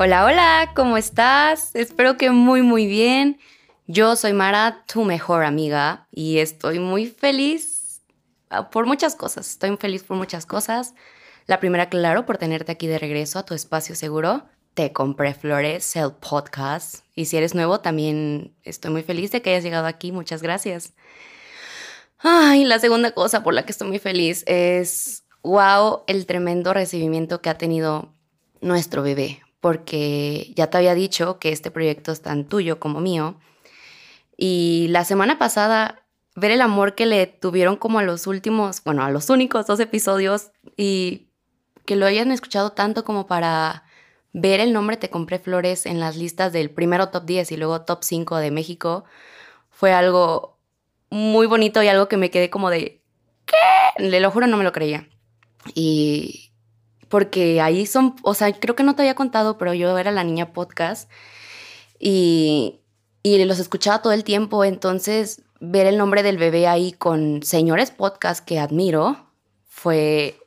Hola, hola, ¿cómo estás? Espero que muy, muy bien. Yo soy Mara, tu mejor amiga, y estoy muy feliz ah, por muchas cosas. Estoy feliz por muchas cosas. La primera, claro, por tenerte aquí de regreso a tu espacio seguro. Te compré flores, el podcast. Y si eres nuevo, también estoy muy feliz de que hayas llegado aquí. Muchas gracias. Ay, la segunda cosa por la que estoy muy feliz es, wow, el tremendo recibimiento que ha tenido nuestro bebé porque ya te había dicho que este proyecto es tan tuyo como mío. Y la semana pasada, ver el amor que le tuvieron como a los últimos, bueno, a los únicos dos episodios y que lo hayan escuchado tanto como para ver el nombre Te compré flores en las listas del primero top 10 y luego top 5 de México, fue algo muy bonito y algo que me quedé como de, ¿qué? Le lo juro, no me lo creía. Y, porque ahí son, o sea, creo que no te había contado, pero yo era la niña podcast y, y los escuchaba todo el tiempo, entonces ver el nombre del bebé ahí con señores podcast que admiro fue,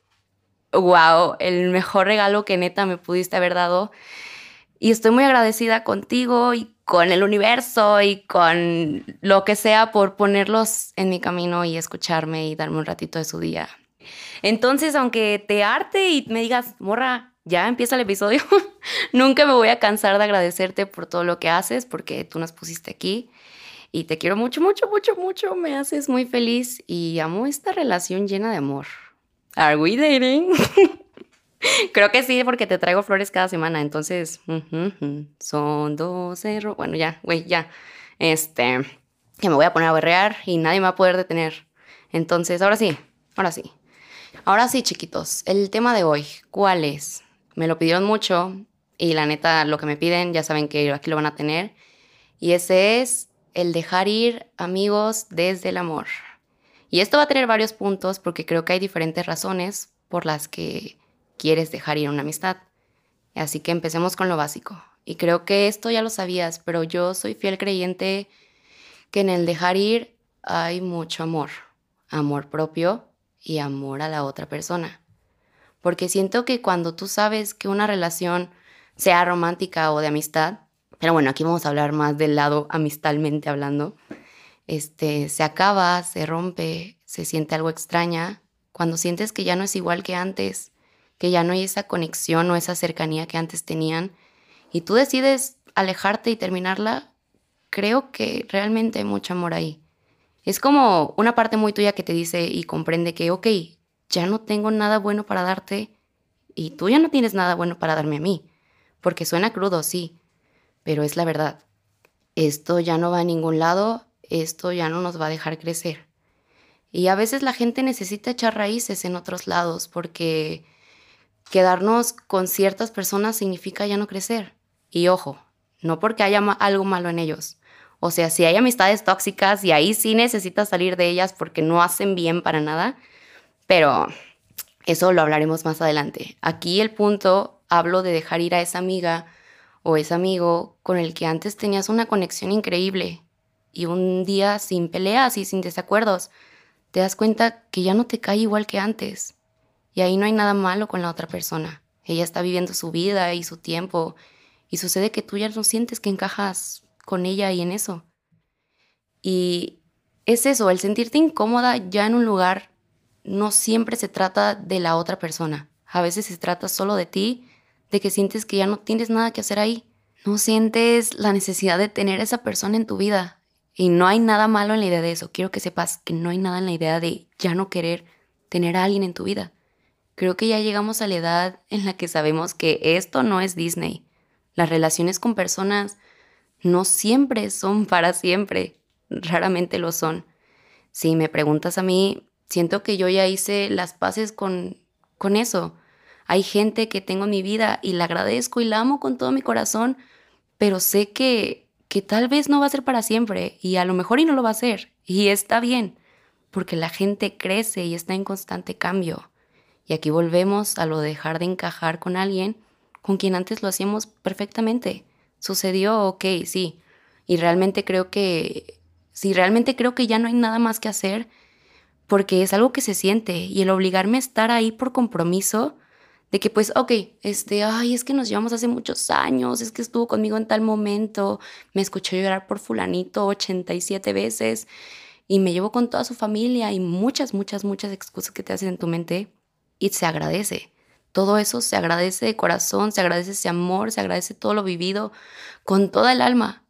wow, el mejor regalo que neta me pudiste haber dado. Y estoy muy agradecida contigo y con el universo y con lo que sea por ponerlos en mi camino y escucharme y darme un ratito de su día. Entonces, aunque te arte y me digas, morra, ya empieza el episodio, nunca me voy a cansar de agradecerte por todo lo que haces, porque tú nos pusiste aquí. Y te quiero mucho, mucho, mucho, mucho. Me haces muy feliz y amo esta relación llena de amor. ¿Are we dating? Creo que sí, porque te traigo flores cada semana. Entonces, son dos cerros. Bueno, ya, güey, ya. Este, que me voy a poner a berrear y nadie me va a poder detener. Entonces, ahora sí, ahora sí. Ahora sí, chiquitos, el tema de hoy, ¿cuál es? Me lo pidieron mucho y la neta, lo que me piden, ya saben que aquí lo van a tener. Y ese es el dejar ir amigos desde el amor. Y esto va a tener varios puntos porque creo que hay diferentes razones por las que quieres dejar ir una amistad. Así que empecemos con lo básico. Y creo que esto ya lo sabías, pero yo soy fiel creyente que en el dejar ir hay mucho amor. Amor propio, y amor a la otra persona. Porque siento que cuando tú sabes que una relación, sea romántica o de amistad, pero bueno, aquí vamos a hablar más del lado amistalmente hablando, este, se acaba, se rompe, se siente algo extraña, cuando sientes que ya no es igual que antes, que ya no hay esa conexión o esa cercanía que antes tenían, y tú decides alejarte y terminarla, creo que realmente hay mucho amor ahí. Es como una parte muy tuya que te dice y comprende que, ok, ya no tengo nada bueno para darte y tú ya no tienes nada bueno para darme a mí. Porque suena crudo, sí, pero es la verdad. Esto ya no va a ningún lado, esto ya no nos va a dejar crecer. Y a veces la gente necesita echar raíces en otros lados porque quedarnos con ciertas personas significa ya no crecer. Y ojo, no porque haya algo malo en ellos, o sea, si hay amistades tóxicas y ahí sí necesitas salir de ellas porque no hacen bien para nada, pero eso lo hablaremos más adelante. Aquí el punto, hablo de dejar ir a esa amiga o ese amigo con el que antes tenías una conexión increíble y un día sin peleas y sin desacuerdos, te das cuenta que ya no te cae igual que antes. Y ahí no hay nada malo con la otra persona. Ella está viviendo su vida y su tiempo y sucede que tú ya no sientes que encajas con ella y en eso. Y es eso, el sentirte incómoda ya en un lugar no siempre se trata de la otra persona. A veces se trata solo de ti, de que sientes que ya no tienes nada que hacer ahí. No sientes la necesidad de tener a esa persona en tu vida. Y no hay nada malo en la idea de eso. Quiero que sepas que no hay nada en la idea de ya no querer tener a alguien en tu vida. Creo que ya llegamos a la edad en la que sabemos que esto no es Disney. Las relaciones con personas no siempre son para siempre, raramente lo son. Si me preguntas a mí, siento que yo ya hice las paces con, con eso. Hay gente que tengo en mi vida y la agradezco y la amo con todo mi corazón, pero sé que, que tal vez no va a ser para siempre y a lo mejor y no lo va a ser. Y está bien, porque la gente crece y está en constante cambio. Y aquí volvemos a lo de dejar de encajar con alguien con quien antes lo hacíamos perfectamente sucedió, ok, sí. Y realmente creo que, sí, realmente creo que ya no hay nada más que hacer porque es algo que se siente y el obligarme a estar ahí por compromiso de que pues, ok, este, ay, es que nos llevamos hace muchos años, es que estuvo conmigo en tal momento, me escuchó llorar por fulanito 87 veces y me llevo con toda su familia y muchas, muchas, muchas excusas que te hacen en tu mente y se agradece. Todo eso se agradece de corazón, se agradece ese amor, se agradece todo lo vivido con toda el alma.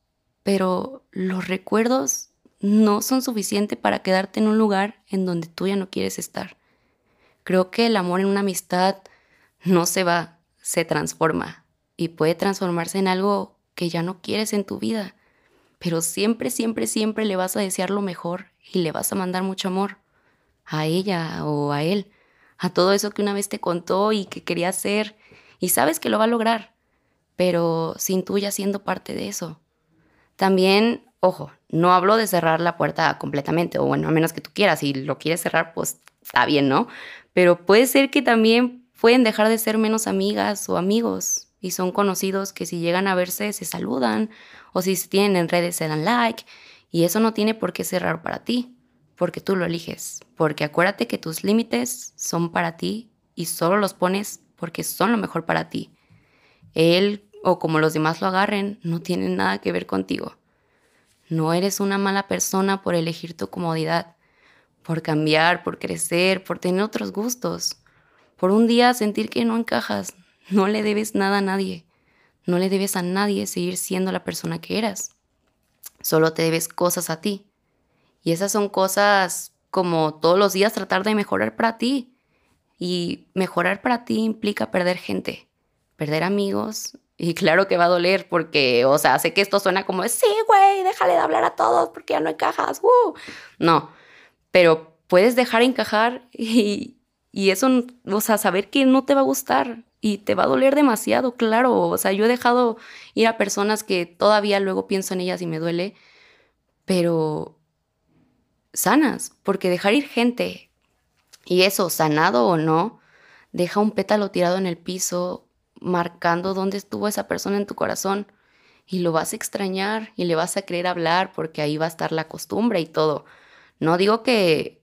Pero los recuerdos no son suficientes para quedarte en un lugar en donde tú ya no quieres estar. Creo que el amor en una amistad no se va, se transforma y puede transformarse en algo que ya no quieres en tu vida. Pero siempre, siempre, siempre le vas a desear lo mejor y le vas a mandar mucho amor a ella o a él, a todo eso que una vez te contó y que quería hacer y sabes que lo va a lograr, pero sin tú ya siendo parte de eso. También, ojo, no hablo de cerrar la puerta completamente, o bueno, a menos que tú quieras, si lo quieres cerrar, pues está bien, ¿no? Pero puede ser que también pueden dejar de ser menos amigas o amigos y son conocidos que si llegan a verse se saludan o si se tienen en redes se dan like y eso no tiene por qué ser raro para ti, porque tú lo eliges, porque acuérdate que tus límites son para ti y solo los pones porque son lo mejor para ti. Él o como los demás lo agarren no tiene nada que ver contigo. No eres una mala persona por elegir tu comodidad, por cambiar, por crecer, por tener otros gustos por un día sentir que no encajas. No le debes nada a nadie. No le debes a nadie seguir siendo la persona que eras. Solo te debes cosas a ti. Y esas son cosas como todos los días tratar de mejorar para ti. Y mejorar para ti implica perder gente, perder amigos. Y claro que va a doler porque, o sea, sé que esto suena como, sí, güey, déjale de hablar a todos porque ya no encajas. Uh". No, pero puedes dejar encajar y, y eso, o sea, saber que no te va a gustar y te va a doler demasiado, claro. O sea, yo he dejado ir a personas que todavía luego pienso en ellas y me duele, pero sanas, porque dejar ir gente y eso, sanado o no, deja un pétalo tirado en el piso, marcando dónde estuvo esa persona en tu corazón y lo vas a extrañar y le vas a querer hablar porque ahí va a estar la costumbre y todo. No digo que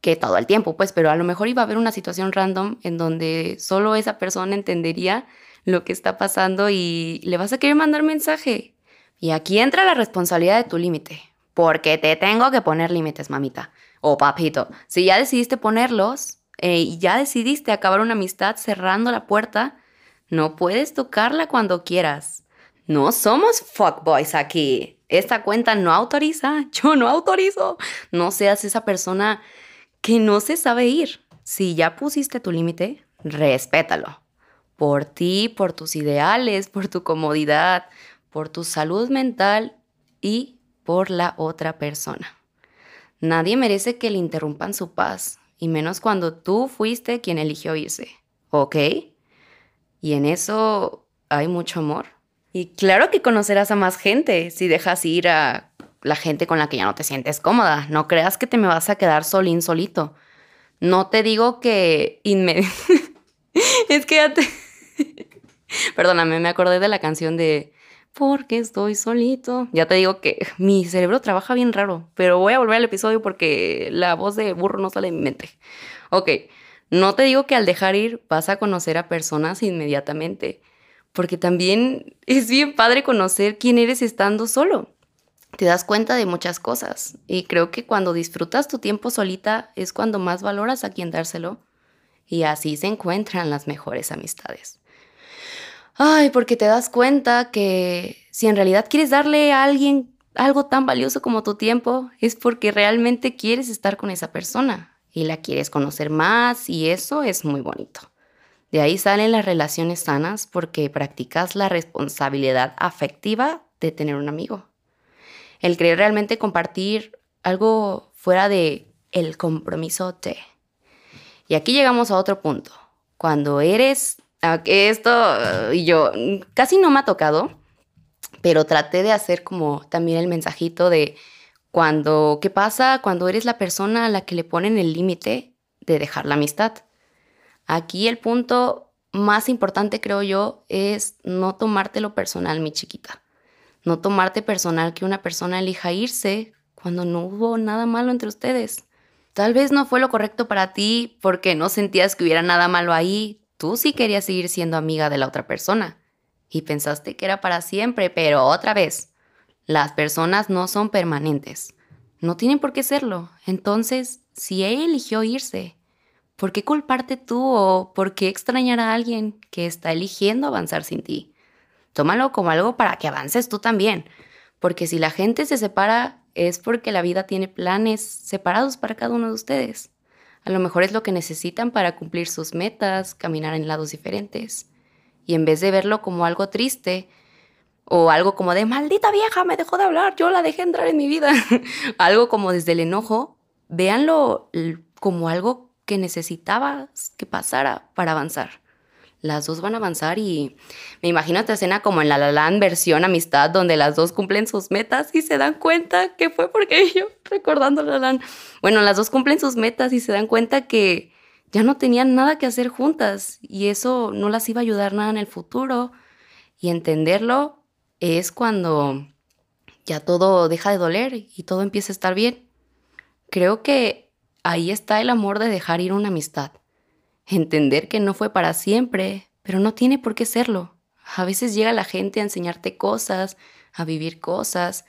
que todo el tiempo, pues, pero a lo mejor iba a haber una situación random en donde solo esa persona entendería lo que está pasando y le vas a querer mandar mensaje. Y aquí entra la responsabilidad de tu límite, porque te tengo que poner límites, mamita o papito. Si ya decidiste ponerlos eh, y ya decidiste acabar una amistad cerrando la puerta, no puedes tocarla cuando quieras. No somos fuckboys aquí. Esta cuenta no autoriza. Yo no autorizo. No seas esa persona que no se sabe ir. Si ya pusiste tu límite, respétalo. Por ti, por tus ideales, por tu comodidad, por tu salud mental y por la otra persona. Nadie merece que le interrumpan su paz, y menos cuando tú fuiste quien eligió irse. ¿Ok? Y en eso hay mucho amor. Y claro que conocerás a más gente si dejas ir a la gente con la que ya no te sientes cómoda. No creas que te me vas a quedar solín solito. No te digo que inmediatamente... es que ya te... Perdóname, me acordé de la canción de Porque estoy solito. Ya te digo que mi cerebro trabaja bien raro, pero voy a volver al episodio porque la voz de burro no sale de mi mente. Ok, no te digo que al dejar ir vas a conocer a personas inmediatamente, porque también es bien padre conocer quién eres estando solo te das cuenta de muchas cosas. Y creo que cuando disfrutas tu tiempo solita es cuando más valoras a quien dárselo. Y así se encuentran las mejores amistades. Ay, porque te das cuenta que si en realidad quieres darle a alguien algo tan valioso como tu tiempo, es porque realmente quieres estar con esa persona y la quieres conocer más y eso es muy bonito. De ahí salen las relaciones sanas porque practicas la responsabilidad afectiva de tener un amigo el querer realmente compartir algo fuera de el compromiso de. Y aquí llegamos a otro punto. Cuando eres, esto y yo casi no me ha tocado, pero traté de hacer como también el mensajito de cuando, ¿qué pasa cuando eres la persona a la que le ponen el límite de dejar la amistad? Aquí el punto más importante, creo yo, es no tomártelo personal, mi chiquita. No tomarte personal que una persona elija irse cuando no hubo nada malo entre ustedes. Tal vez no fue lo correcto para ti porque no sentías que hubiera nada malo ahí. Tú sí querías seguir siendo amiga de la otra persona y pensaste que era para siempre, pero otra vez, las personas no son permanentes. No tienen por qué serlo. Entonces, si ella eligió irse, ¿por qué culparte tú o por qué extrañar a alguien que está eligiendo avanzar sin ti? Tómalo como algo para que avances tú también. Porque si la gente se separa es porque la vida tiene planes separados para cada uno de ustedes. A lo mejor es lo que necesitan para cumplir sus metas, caminar en lados diferentes. Y en vez de verlo como algo triste o algo como de maldita vieja, me dejó de hablar, yo la dejé entrar en mi vida, algo como desde el enojo, véanlo como algo que necesitabas que pasara para avanzar las dos van a avanzar y me imagino esta escena como en la La Land versión amistad donde las dos cumplen sus metas y se dan cuenta que fue porque yo recordando La Land. Bueno, las dos cumplen sus metas y se dan cuenta que ya no tenían nada que hacer juntas y eso no las iba a ayudar nada en el futuro y entenderlo es cuando ya todo deja de doler y todo empieza a estar bien. Creo que ahí está el amor de dejar ir una amistad entender que no fue para siempre, pero no tiene por qué serlo. A veces llega la gente a enseñarte cosas, a vivir cosas,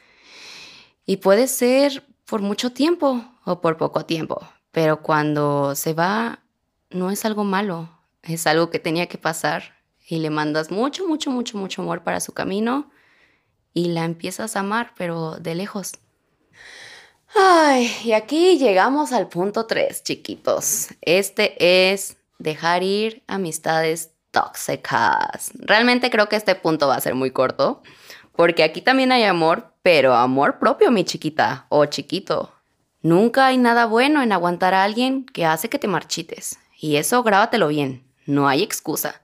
y puede ser por mucho tiempo o por poco tiempo, pero cuando se va no es algo malo, es algo que tenía que pasar y le mandas mucho, mucho, mucho, mucho amor para su camino y la empiezas a amar, pero de lejos. Ay, y aquí llegamos al punto 3, chiquitos. Este es dejar ir amistades tóxicas. Realmente creo que este punto va a ser muy corto, porque aquí también hay amor, pero amor propio, mi chiquita o chiquito. Nunca hay nada bueno en aguantar a alguien que hace que te marchites. Y eso grábatelo bien, no hay excusa.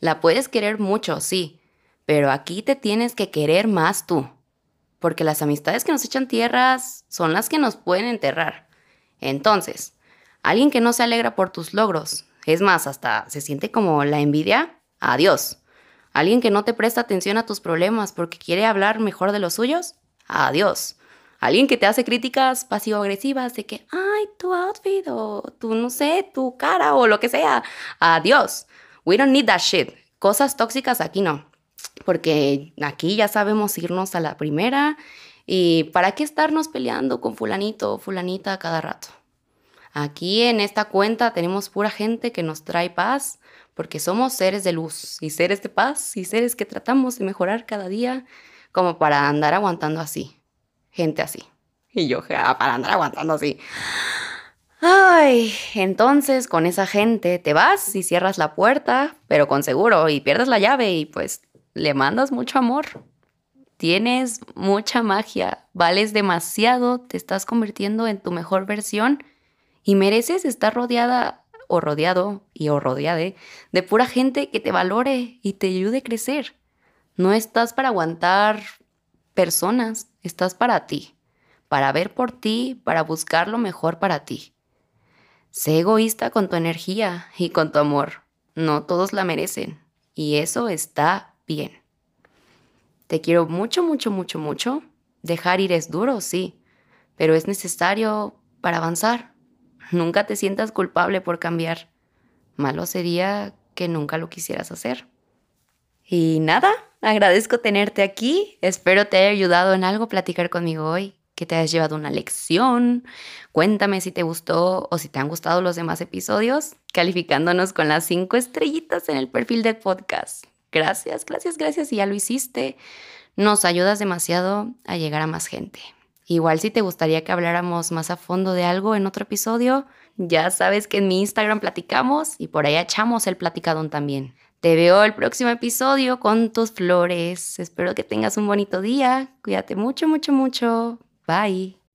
La puedes querer mucho, sí, pero aquí te tienes que querer más tú. Porque las amistades que nos echan tierras son las que nos pueden enterrar. Entonces, alguien que no se alegra por tus logros, es más, hasta se siente como la envidia. Adiós. Alguien que no te presta atención a tus problemas porque quiere hablar mejor de los suyos. Adiós. Alguien que te hace críticas pasivo-agresivas de que, ay, tu outfit o tu, no sé, tu cara o lo que sea. Adiós. We don't need that shit. Cosas tóxicas aquí no. Porque aquí ya sabemos irnos a la primera y para qué estarnos peleando con fulanito o fulanita cada rato. Aquí en esta cuenta tenemos pura gente que nos trae paz, porque somos seres de luz y seres de paz y seres que tratamos de mejorar cada día como para andar aguantando así. Gente así. Y yo, para andar aguantando así. Ay, entonces con esa gente te vas y cierras la puerta, pero con seguro, y pierdes la llave y pues le mandas mucho amor. Tienes mucha magia, vales demasiado, te estás convirtiendo en tu mejor versión y mereces estar rodeada o rodeado y o rodeade de pura gente que te valore y te ayude a crecer. No estás para aguantar personas, estás para ti, para ver por ti, para buscar lo mejor para ti. Sé egoísta con tu energía y con tu amor. No todos la merecen y eso está bien. Te quiero mucho, mucho, mucho, mucho. Dejar ir es duro, sí, pero es necesario para avanzar. Nunca te sientas culpable por cambiar. Malo sería que nunca lo quisieras hacer. Y nada, agradezco tenerte aquí. Espero te haya ayudado en algo platicar conmigo hoy, que te hayas llevado una lección. Cuéntame si te gustó o si te han gustado los demás episodios, calificándonos con las cinco estrellitas en el perfil del podcast. Gracias, gracias, gracias. Y ya lo hiciste. Nos ayudas demasiado a llegar a más gente. Igual si te gustaría que habláramos más a fondo de algo en otro episodio, ya sabes que en mi Instagram platicamos y por ahí echamos el platicadón también. Te veo el próximo episodio con tus flores. Espero que tengas un bonito día. Cuídate mucho, mucho, mucho. Bye.